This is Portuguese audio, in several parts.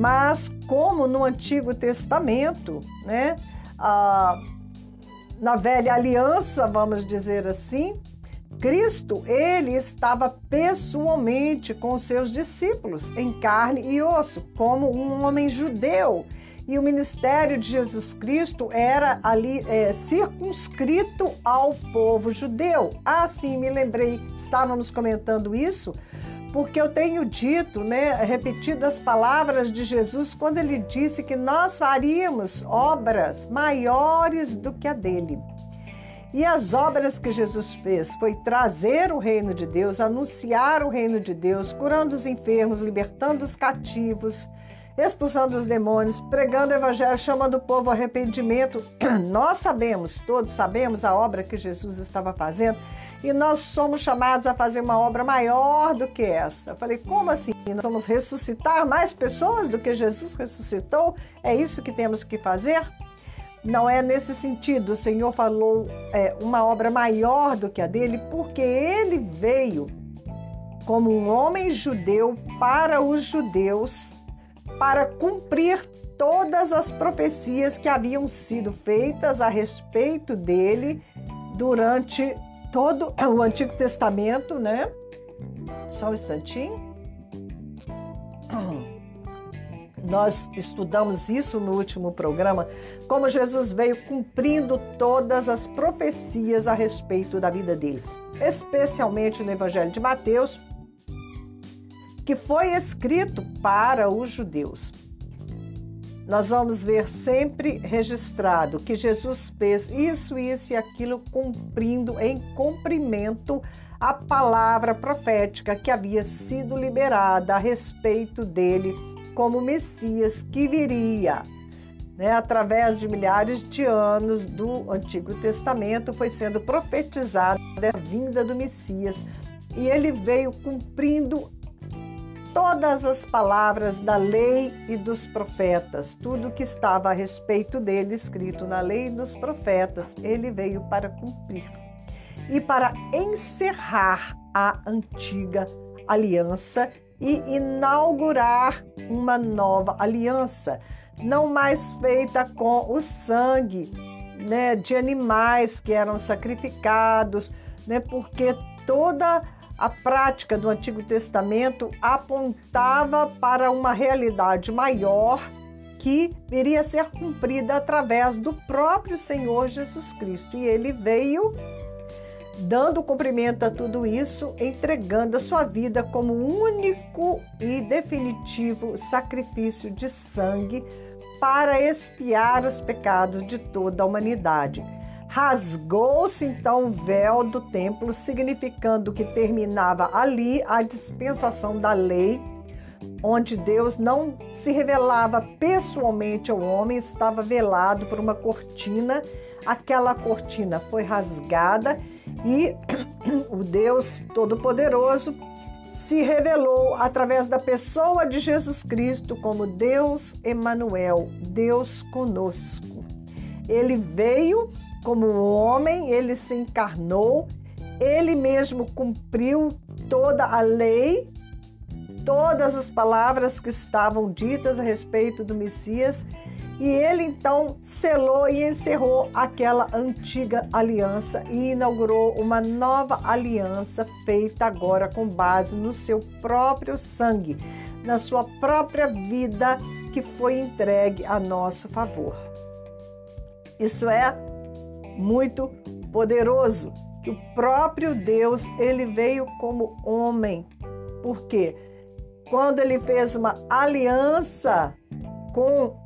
Mas como no Antigo Testamento, né, ah, na velha aliança, vamos dizer assim, Cristo, ele estava pessoalmente com seus discípulos, em carne e osso, como um homem judeu. E o ministério de Jesus Cristo era ali é, circunscrito ao povo judeu. Ah, sim, me lembrei, estávamos comentando isso, porque eu tenho dito, né, repetido as palavras de Jesus quando ele disse que nós faríamos obras maiores do que a dele. E as obras que Jesus fez foi trazer o reino de Deus, anunciar o reino de Deus, curando os enfermos, libertando os cativos, expulsando os demônios, pregando o evangelho, chamando o povo ao arrependimento. Nós sabemos, todos sabemos a obra que Jesus estava fazendo e nós somos chamados a fazer uma obra maior do que essa. Eu falei, como assim? Nós vamos ressuscitar mais pessoas do que Jesus ressuscitou? É isso que temos que fazer? Não é nesse sentido. O Senhor falou é, uma obra maior do que a dele, porque ele veio como um homem judeu para os judeus, para cumprir todas as profecias que haviam sido feitas a respeito dele durante todo o Antigo Testamento, né? Só um instantinho. Nós estudamos isso no último programa, como Jesus veio cumprindo todas as profecias a respeito da vida dele, especialmente no Evangelho de Mateus, que foi escrito para os judeus. Nós vamos ver sempre registrado que Jesus fez isso, isso e aquilo, cumprindo em cumprimento a palavra profética que havia sido liberada a respeito dele como Messias que viria. Né, através de milhares de anos do Antigo Testamento, foi sendo profetizada a vinda do Messias e ele veio cumprindo todas as palavras da lei e dos profetas, tudo que estava a respeito dele escrito na lei e dos profetas, ele veio para cumprir. E para encerrar a antiga aliança e inaugurar uma nova aliança, não mais feita com o sangue né, de animais que eram sacrificados, né, porque toda a prática do Antigo Testamento apontava para uma realidade maior que viria a ser cumprida através do próprio Senhor Jesus Cristo. E ele veio dando cumprimento a tudo isso, entregando a sua vida como único e definitivo sacrifício de sangue para expiar os pecados de toda a humanidade. Rasgou-se então o véu do templo, significando que terminava ali a dispensação da lei, onde Deus não se revelava pessoalmente ao homem, estava velado por uma cortina. Aquela cortina foi rasgada e o Deus Todo-Poderoso se revelou através da pessoa de Jesus Cristo como Deus Emanuel, Deus conosco. Ele veio como homem, ele se encarnou, ele mesmo cumpriu toda a lei, todas as palavras que estavam ditas a respeito do Messias e ele então selou e encerrou aquela antiga aliança e inaugurou uma nova aliança feita agora com base no seu próprio sangue, na sua própria vida que foi entregue a nosso favor. Isso é muito poderoso, que o próprio Deus, ele veio como homem. Por quê? Quando ele fez uma aliança com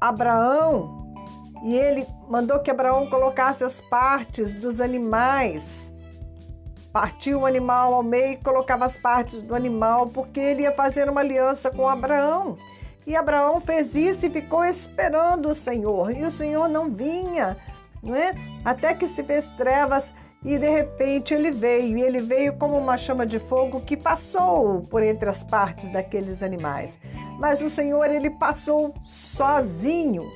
Abraão e ele mandou que Abraão colocasse as partes dos animais. Partiu o animal ao meio e colocava as partes do animal, porque ele ia fazer uma aliança com Abraão. E Abraão fez isso e ficou esperando o Senhor. E o Senhor não vinha, não é? Até que se fez trevas e de repente ele veio. E ele veio como uma chama de fogo que passou por entre as partes daqueles animais. Mas o Senhor, ele passou sozinho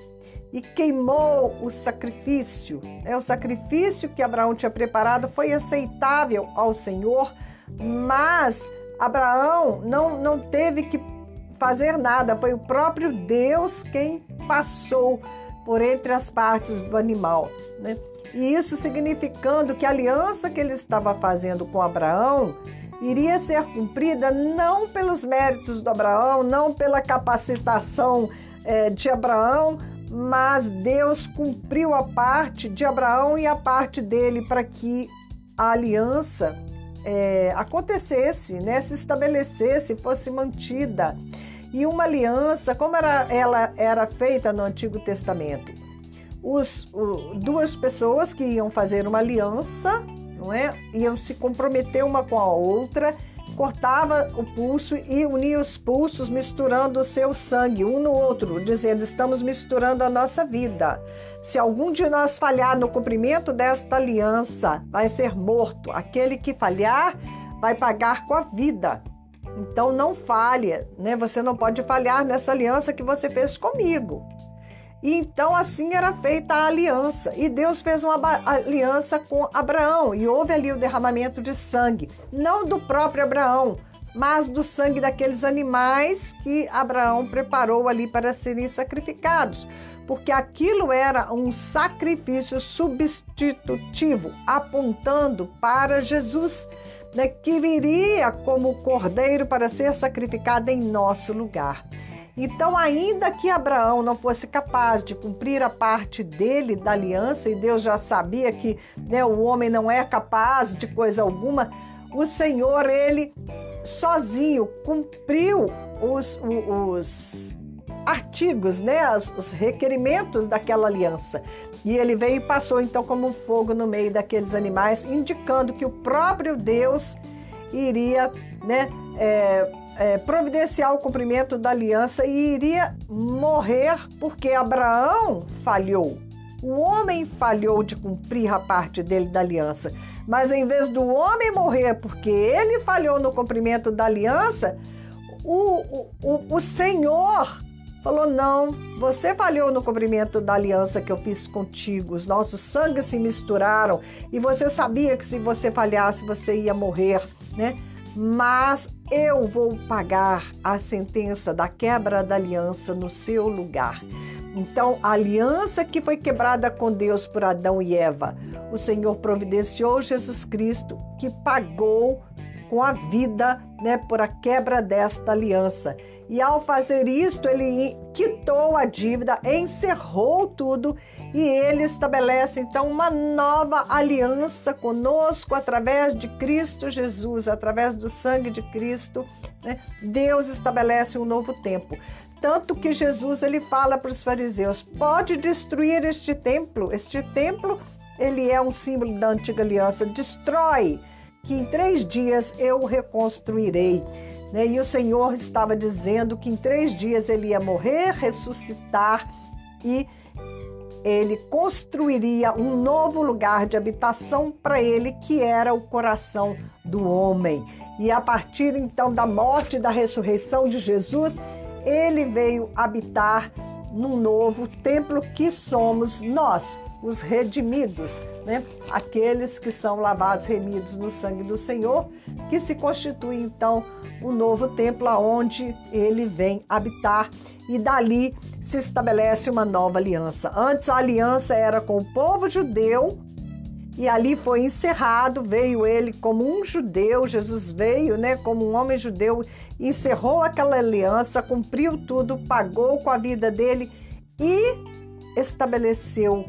e queimou o sacrifício. É O sacrifício que Abraão tinha preparado foi aceitável ao Senhor, mas Abraão não, não teve que fazer nada, foi o próprio Deus quem passou por entre as partes do animal. Né? E isso significando que a aliança que ele estava fazendo com Abraão iria ser cumprida não pelos méritos do Abraão, não pela capacitação é, de Abraão, mas Deus cumpriu a parte de Abraão e a parte dele para que a aliança é, acontecesse, né, se estabelecesse, fosse mantida. E uma aliança, como era, ela era feita no Antigo Testamento? Os, o, duas pessoas que iam fazer uma aliança, não é? Iam se comprometer uma com a outra cortava o pulso e unia os pulsos, misturando o seu sangue um no outro, dizendo: estamos misturando a nossa vida. Se algum de nós falhar no cumprimento desta aliança, vai ser morto. Aquele que falhar vai pagar com a vida. Então não falhe, né? Você não pode falhar nessa aliança que você fez comigo. E então assim era feita a aliança. E Deus fez uma aliança com Abraão e houve ali o derramamento de sangue, não do próprio Abraão, mas do sangue daqueles animais que Abraão preparou ali para serem sacrificados, porque aquilo era um sacrifício substitutivo, apontando para Jesus, né, que viria como cordeiro para ser sacrificado em nosso lugar. Então, ainda que Abraão não fosse capaz de cumprir a parte dele da aliança, e Deus já sabia que né, o homem não é capaz de coisa alguma, o Senhor, ele sozinho cumpriu os, os artigos, né, os, os requerimentos daquela aliança. E ele veio e passou então como um fogo no meio daqueles animais, indicando que o próprio Deus iria né, é, é, providenciar o cumprimento da aliança e iria morrer porque Abraão falhou. O homem falhou de cumprir a parte dele da aliança. Mas em vez do homem morrer porque ele falhou no cumprimento da aliança, o, o, o Senhor falou: Não, você falhou no cumprimento da aliança que eu fiz contigo. Os nossos sangues se misturaram e você sabia que se você falhasse, você ia morrer, né? mas eu vou pagar a sentença da quebra da aliança no seu lugar. Então, a aliança que foi quebrada com Deus por Adão e Eva, o Senhor providenciou Jesus Cristo que pagou com a vida, né, por a quebra desta aliança. E ao fazer isto, ele quitou a dívida, encerrou tudo e ele estabelece então uma nova aliança conosco através de Cristo Jesus, através do sangue de Cristo. Né? Deus estabelece um novo tempo. Tanto que Jesus ele fala para os fariseus: pode destruir este templo. Este templo ele é um símbolo da antiga aliança. Destrói, que em três dias eu reconstruirei. Né? E o Senhor estava dizendo que em três dias ele ia morrer, ressuscitar e ele construiria um novo lugar de habitação para ele, que era o coração do homem. E a partir então da morte e da ressurreição de Jesus, ele veio habitar num novo templo que somos nós, os redimidos, né? Aqueles que são lavados, remidos no sangue do Senhor, que se constitui então o um novo templo aonde ele vem habitar e dali se estabelece uma nova aliança. Antes a aliança era com o povo judeu e ali foi encerrado, veio ele como um judeu, Jesus veio, né, como um homem judeu, encerrou aquela aliança, cumpriu tudo, pagou com a vida dele e estabeleceu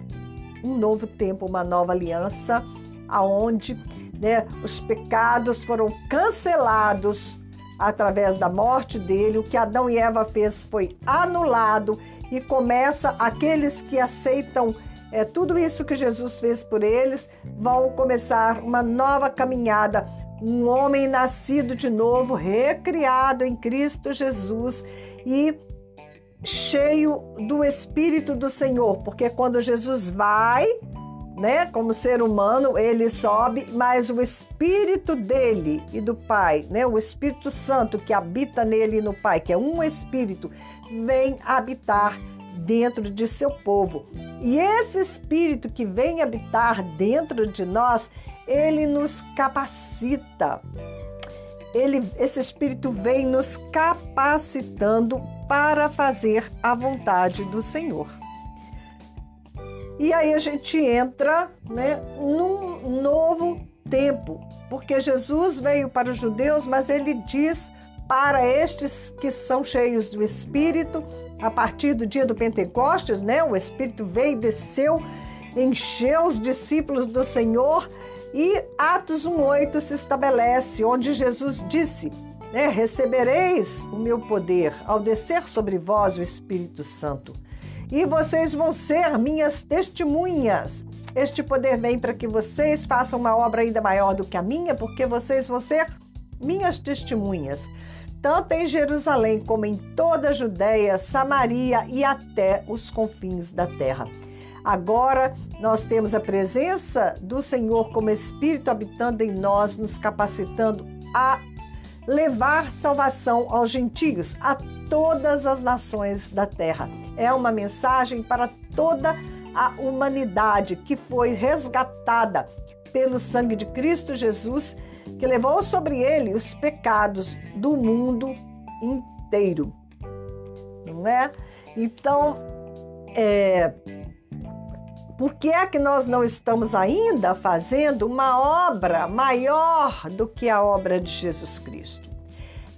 um novo tempo, uma nova aliança, aonde né, os pecados foram cancelados através da morte dele. O que Adão e Eva fez foi anulado e começa aqueles que aceitam é, tudo isso que Jesus fez por eles, vão começar uma nova caminhada. Um homem nascido de novo, recriado em Cristo Jesus e cheio do Espírito do Senhor, porque quando Jesus vai, né, como ser humano, ele sobe, mas o Espírito dele e do Pai, né, o Espírito Santo que habita nele e no Pai, que é um Espírito, vem habitar dentro de seu povo. E esse Espírito que vem habitar dentro de nós, ele nos capacita ele, esse Espírito vem nos capacitando para fazer a vontade do Senhor. E aí a gente entra né, num novo tempo, porque Jesus veio para os judeus, mas ele diz para estes que são cheios do Espírito, a partir do dia do Pentecostes, né? O Espírito veio e desceu, encheu os discípulos do Senhor e Atos 1:8 se estabelece, onde Jesus disse: né, Recebereis o meu poder ao descer sobre vós o Espírito Santo, e vocês vão ser minhas testemunhas. Este poder vem para que vocês façam uma obra ainda maior do que a minha, porque vocês vão ser minhas testemunhas, tanto em Jerusalém como em toda a Judéia, Samaria e até os confins da terra. Agora nós temos a presença do Senhor como Espírito habitando em nós, nos capacitando a levar salvação aos gentios, a todas as nações da terra. É uma mensagem para toda a humanidade que foi resgatada pelo sangue de Cristo Jesus, que levou sobre ele os pecados do mundo inteiro. Não é? Então, é, por que é que nós não estamos ainda fazendo uma obra maior do que a obra de Jesus Cristo?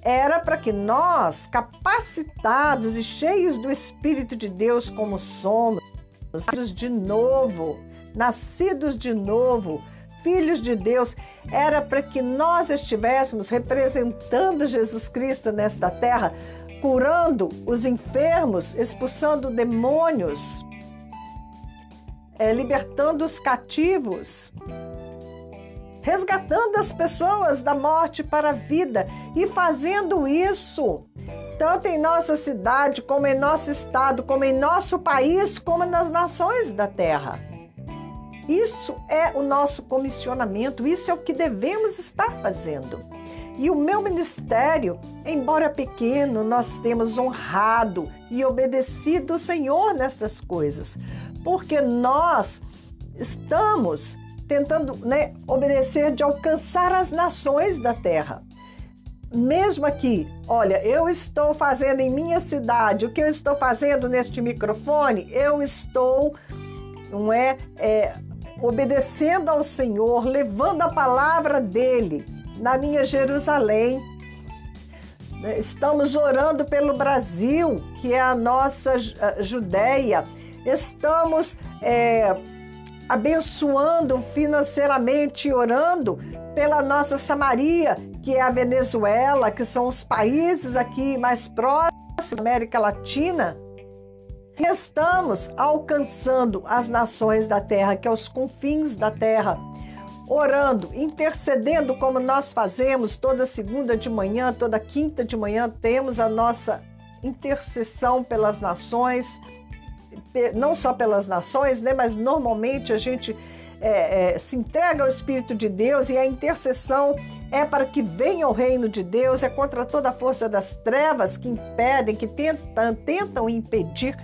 Era para que nós, capacitados e cheios do Espírito de Deus como somos, nascidos de novo, nascidos de novo, filhos de Deus, era para que nós estivéssemos representando Jesus Cristo nesta terra, curando os enfermos, expulsando demônios, é, libertando os cativos, resgatando as pessoas da morte para a vida e fazendo isso tanto em nossa cidade, como em nosso estado, como em nosso país, como nas nações da terra. Isso é o nosso comissionamento, isso é o que devemos estar fazendo. E o meu ministério, embora pequeno, nós temos honrado e obedecido o Senhor nestas coisas, porque nós estamos tentando né, obedecer de alcançar as nações da terra. Mesmo aqui, olha, eu estou fazendo em minha cidade, o que eu estou fazendo neste microfone, eu estou, não é, é obedecendo ao Senhor, levando a palavra dele na minha Jerusalém. Estamos orando pelo Brasil, que é a nossa Judéia. Estamos é, abençoando financeiramente, orando pela nossa Samaria, que é a Venezuela, que são os países aqui mais próximos da América Latina. Estamos alcançando as nações da terra, que é os confins da terra orando, intercedendo como nós fazemos toda segunda de manhã, toda quinta de manhã, temos a nossa intercessão pelas nações, não só pelas nações, né, mas normalmente a gente é, é, se entrega ao Espírito de Deus e a intercessão é para que venha o reino de Deus, é contra toda a força das trevas que impedem, que tentam, tentam impedir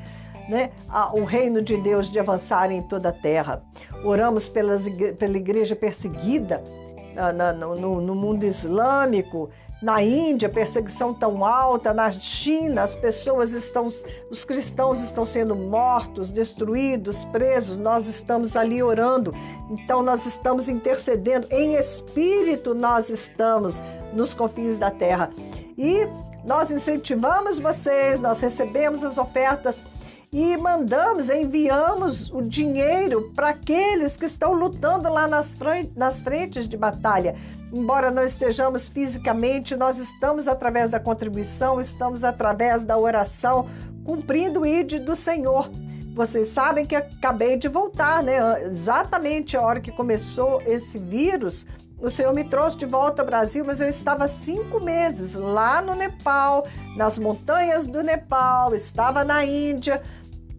né, o reino de Deus de avançar em toda a terra. Oramos pelas, pela igreja perseguida no, no mundo islâmico, na Índia, perseguição tão alta, na China, as pessoas estão, os cristãos estão sendo mortos, destruídos, presos. Nós estamos ali orando. Então nós estamos intercedendo em espírito, nós estamos nos confins da terra. E nós incentivamos vocês, nós recebemos as ofertas e mandamos, enviamos o dinheiro para aqueles que estão lutando lá nas, nas frentes de batalha. Embora não estejamos fisicamente, nós estamos através da contribuição, estamos através da oração, cumprindo o ID do Senhor. Vocês sabem que acabei de voltar, né? Exatamente a hora que começou esse vírus, o Senhor me trouxe de volta ao Brasil, mas eu estava cinco meses lá no Nepal, nas montanhas do Nepal, estava na Índia,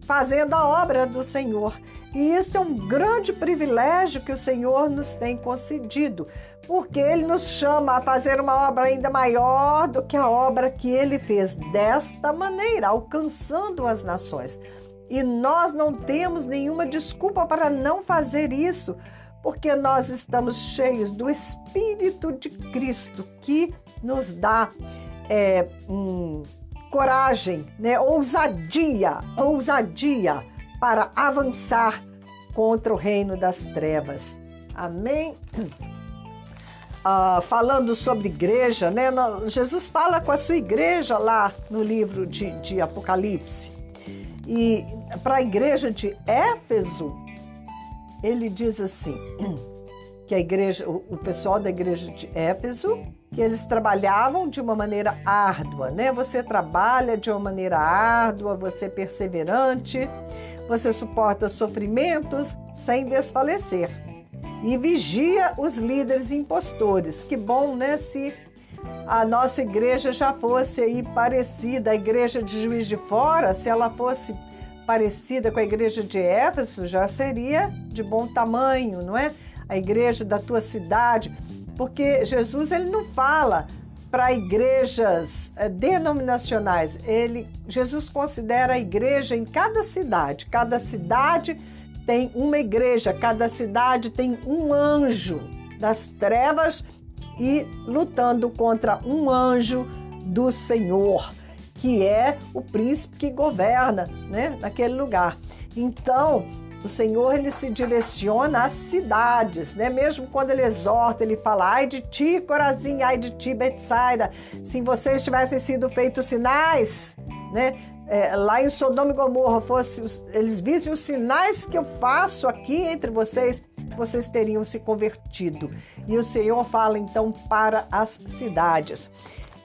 fazendo a obra do Senhor. E isso é um grande privilégio que o Senhor nos tem concedido, porque Ele nos chama a fazer uma obra ainda maior do que a obra que Ele fez, desta maneira, alcançando as nações. E nós não temos nenhuma desculpa para não fazer isso, porque nós estamos cheios do Espírito de Cristo que nos dá é, um, coragem, né? ousadia, ousadia para avançar contra o reino das trevas. Amém? Ah, falando sobre igreja, né? Jesus fala com a sua igreja lá no livro de, de Apocalipse. E para a igreja de Éfeso, ele diz assim: que a igreja, o, pessoal da igreja de Éfeso, que eles trabalhavam de uma maneira árdua, né? Você trabalha de uma maneira árdua, você é perseverante, você suporta sofrimentos sem desfalecer e vigia os líderes impostores. Que bom, né? Se a nossa igreja já fosse aí parecida, a igreja de Juiz de Fora, se ela fosse parecida com a igreja de Éfeso, já seria de bom tamanho, não é? A igreja da tua cidade, porque Jesus ele não fala para igrejas eh, denominacionais. Ele, Jesus considera a igreja em cada cidade. Cada cidade tem uma igreja, cada cidade tem um anjo das trevas e lutando contra um anjo do Senhor, que é o príncipe que governa, né, naquele lugar. Então, o Senhor ele se direciona às cidades, né? Mesmo quando ele exorta, ele fala: "Ai de ti, Corazim, ai de ti, Betsaida, se vocês tivessem sido feitos sinais, né? é, lá em Sodoma e Gomorra fosse, eles vissem os sinais que eu faço aqui entre vocês, vocês teriam se convertido. E o Senhor fala então para as cidades.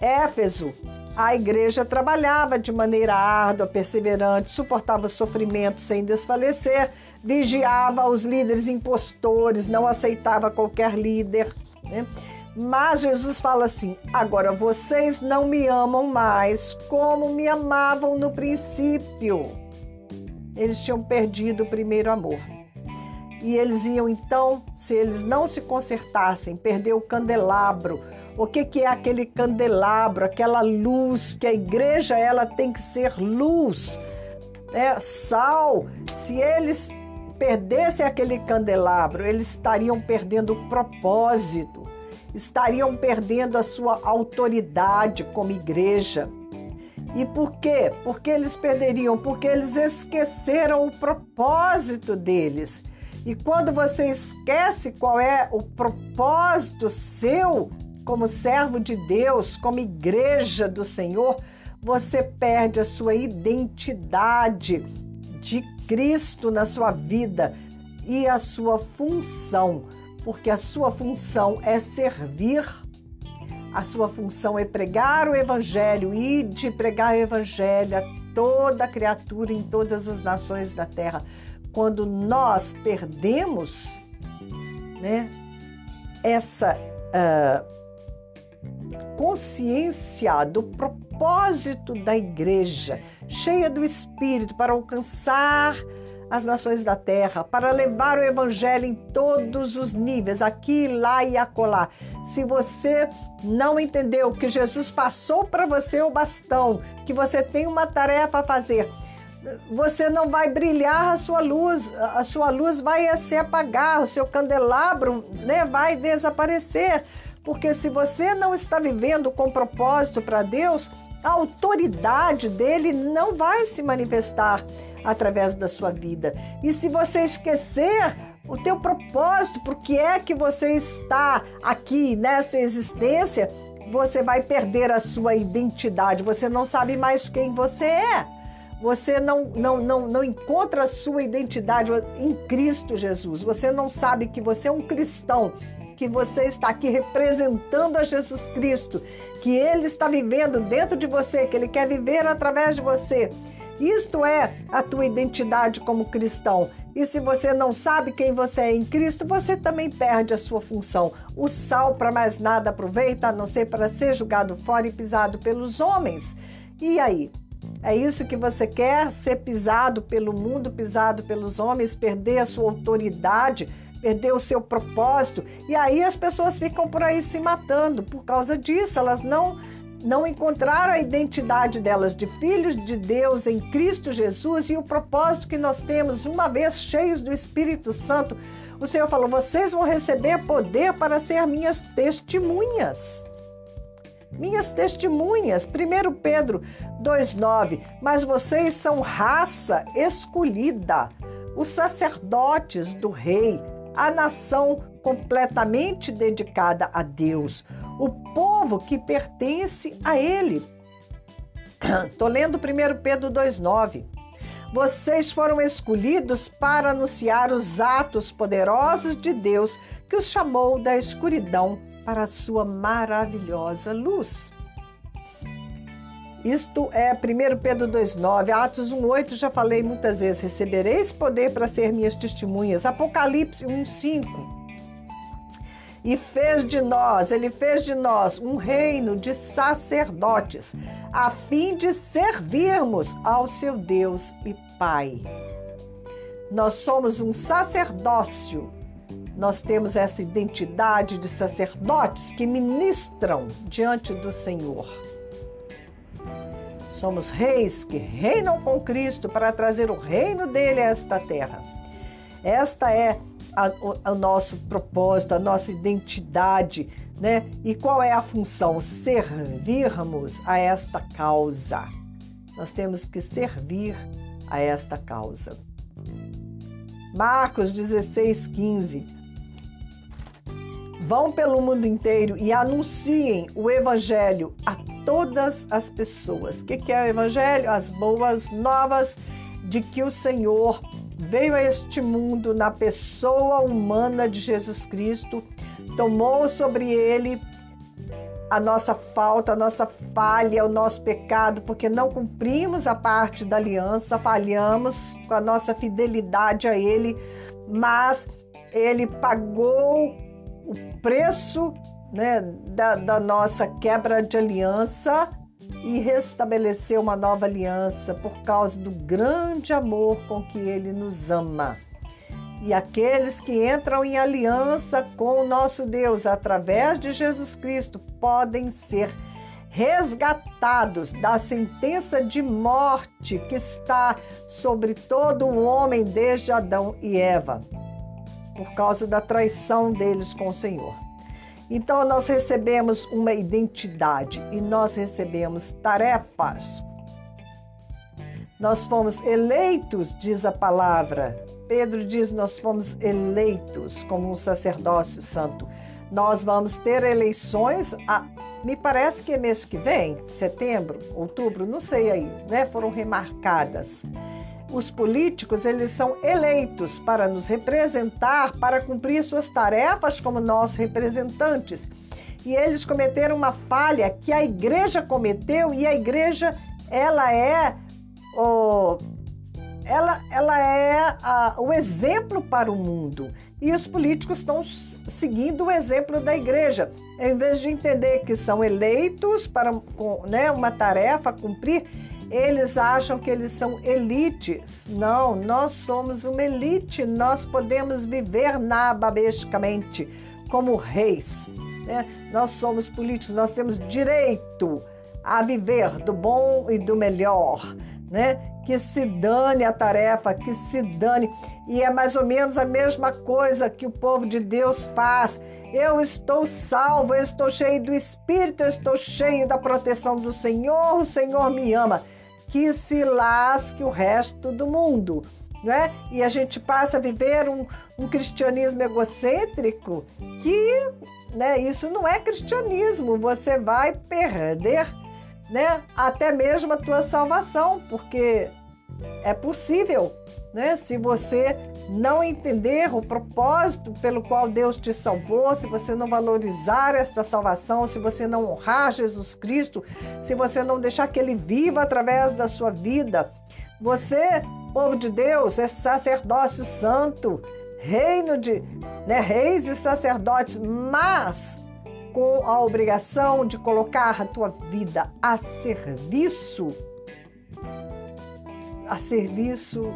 Éfeso, a igreja trabalhava de maneira árdua, perseverante, suportava o sofrimento sem desfalecer, vigiava os líderes impostores, não aceitava qualquer líder. Né? Mas Jesus fala assim: agora vocês não me amam mais como me amavam no princípio. Eles tinham perdido o primeiro amor. E eles iam então, se eles não se consertassem, perder o candelabro. O que, que é aquele candelabro? Aquela luz que a igreja ela tem que ser luz, é sal. Se eles perdessem aquele candelabro, eles estariam perdendo o propósito estariam perdendo a sua autoridade como igreja. E por quê? Porque eles perderiam? Porque eles esqueceram o propósito deles. E quando você esquece qual é o propósito seu como servo de Deus, como igreja do Senhor, você perde a sua identidade de Cristo na sua vida e a sua função porque a sua função é servir, a sua função é pregar o Evangelho e de pregar o Evangelho a toda criatura em todas as nações da terra. Quando nós perdemos né, essa uh, consciência do propósito da igreja, cheia do Espírito, para alcançar as nações da terra, para levar o evangelho em todos os níveis, aqui, lá e acolá. Se você não entendeu que Jesus passou para você o bastão, que você tem uma tarefa a fazer, você não vai brilhar a sua luz, a sua luz vai se apagar, o seu candelabro né, vai desaparecer. Porque se você não está vivendo com propósito para Deus, a autoridade dele não vai se manifestar através da sua vida. E se você esquecer o teu propósito, por que é que você está aqui nessa existência, você vai perder a sua identidade. Você não sabe mais quem você é. Você não, não, não, não encontra a sua identidade em Cristo Jesus. Você não sabe que você é um cristão, que você está aqui representando a Jesus Cristo, que Ele está vivendo dentro de você, que Ele quer viver através de você. Isto é a tua identidade como cristão. E se você não sabe quem você é em Cristo, você também perde a sua função. O sal para mais nada aproveita, a não ser para ser jogado fora e pisado pelos homens. E aí? É isso que você quer? Ser pisado pelo mundo, pisado pelos homens, perder a sua autoridade, perder o seu propósito. E aí as pessoas ficam por aí se matando por causa disso. Elas não não encontraram a identidade delas de filhos de Deus em Cristo Jesus e o propósito que nós temos, uma vez cheios do Espírito Santo. O Senhor falou: vocês vão receber poder para ser minhas testemunhas. minhas testemunhas. 1 Pedro 2,9. Mas vocês são raça escolhida, os sacerdotes do rei, a nação completamente dedicada a Deus, o povo que pertence a Ele. Estou lendo 1 Pedro 2,9. Vocês foram escolhidos para anunciar os atos poderosos de Deus que os chamou da escuridão para a sua maravilhosa luz. Isto é 1 Pedro 2,9, Atos 1,8, já falei muitas vezes. Recebereis poder para ser minhas testemunhas. Apocalipse 1,5 e fez de nós, ele fez de nós um reino de sacerdotes, a fim de servirmos ao seu Deus e Pai. Nós somos um sacerdócio. Nós temos essa identidade de sacerdotes que ministram diante do Senhor. Somos reis que reinam com Cristo para trazer o reino dele a esta terra. Esta é a, o, o nosso propósito, a nossa identidade, né? E qual é a função? Servirmos a esta causa. Nós temos que servir a esta causa. Marcos 16, 15. Vão pelo mundo inteiro e anunciem o Evangelho a todas as pessoas. O que é o Evangelho? As boas novas de que o Senhor veio a este mundo na pessoa humana de Jesus Cristo, tomou sobre ele a nossa falta, a nossa falha, o nosso pecado, porque não cumprimos a parte da aliança, falhamos com a nossa fidelidade a Ele, mas Ele pagou o preço né, da, da nossa quebra de aliança e restabeleceu uma nova aliança por causa do grande amor com que ele nos ama. E aqueles que entram em aliança com o nosso Deus através de Jesus Cristo podem ser resgatados da sentença de morte que está sobre todo o homem desde Adão e Eva, por causa da traição deles com o Senhor. Então, nós recebemos uma identidade e nós recebemos tarefas. Nós fomos eleitos, diz a palavra. Pedro diz: nós fomos eleitos como um sacerdócio santo. Nós vamos ter eleições, a, me parece que é mês que vem, setembro, outubro, não sei aí, né? Foram remarcadas os políticos eles são eleitos para nos representar, para cumprir suas tarefas como nossos representantes. E eles cometeram uma falha que a igreja cometeu e a igreja ela é o ela, ela é a, o exemplo para o mundo. E os políticos estão seguindo o exemplo da igreja. Em vez de entender que são eleitos para né, uma tarefa a cumprir, eles acham que eles são elites. Não, nós somos uma elite. Nós podemos viver nababescamente como reis. Né? Nós somos políticos, nós temos direito a viver do bom e do melhor. Né? Que se dane a tarefa, que se dane. E é mais ou menos a mesma coisa que o povo de Deus faz. Eu estou salvo, eu estou cheio do Espírito, eu estou cheio da proteção do Senhor, o Senhor me ama que se lasque o resto do mundo. Né? E a gente passa a viver um, um cristianismo egocêntrico que né, isso não é cristianismo. Você vai perder né, até mesmo a tua salvação, porque é possível, né? Se você não entender o propósito pelo qual Deus te salvou, se você não valorizar esta salvação, se você não honrar Jesus Cristo, se você não deixar que ele viva através da sua vida, você, povo de Deus, é sacerdócio santo, reino de né, reis e sacerdotes, mas com a obrigação de colocar a tua vida a serviço a serviço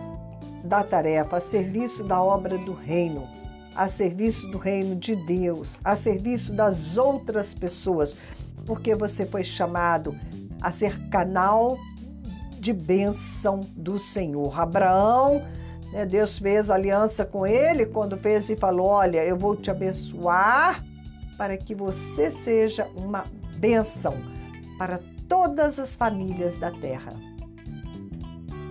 da tarefa, a serviço da obra do reino, a serviço do reino de Deus, a serviço das outras pessoas, porque você foi chamado a ser canal de bênção do Senhor. Abraão, né, Deus fez aliança com ele quando fez e falou: Olha, eu vou te abençoar para que você seja uma bênção para todas as famílias da terra.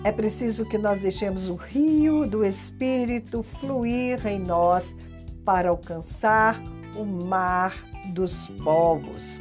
É preciso que nós deixemos o rio do Espírito fluir em nós para alcançar o mar dos povos.